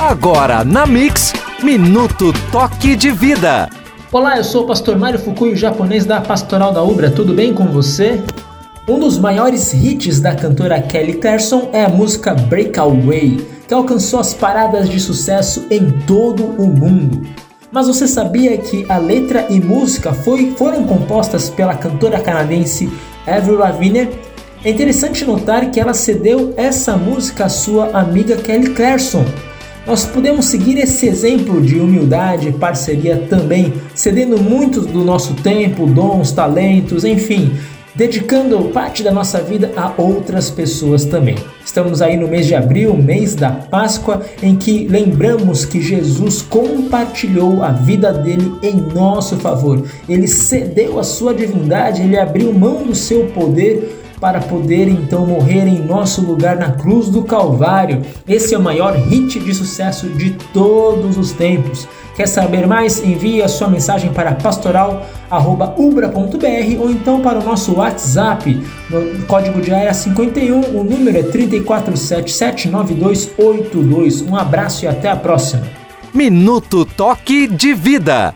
Agora na Mix, Minuto Toque de Vida. Olá, eu sou o pastor Mário Fukui, japonês da Pastoral da Ubra. Tudo bem com você? Um dos maiores hits da cantora Kelly Clarkson é a música Breakaway, que alcançou as paradas de sucesso em todo o mundo. Mas você sabia que a letra e música foi, foram compostas pela cantora canadense Avril Lavigne? É interessante notar que ela cedeu essa música à sua amiga Kelly Clarkson, nós podemos seguir esse exemplo de humildade e parceria também, cedendo muito do nosso tempo, dons, talentos, enfim, dedicando parte da nossa vida a outras pessoas também. Estamos aí no mês de abril, mês da Páscoa, em que lembramos que Jesus compartilhou a vida dele em nosso favor. Ele cedeu a sua divindade, ele abriu mão do seu poder para poder então morrer em nosso lugar na cruz do Calvário. Esse é o maior hit de sucesso de todos os tempos. Quer saber mais? Envie a sua mensagem para pastoral@ubra.br ou então para o nosso WhatsApp. No código de área 51, o número é 347792282. Um abraço e até a próxima. Minuto Toque de Vida.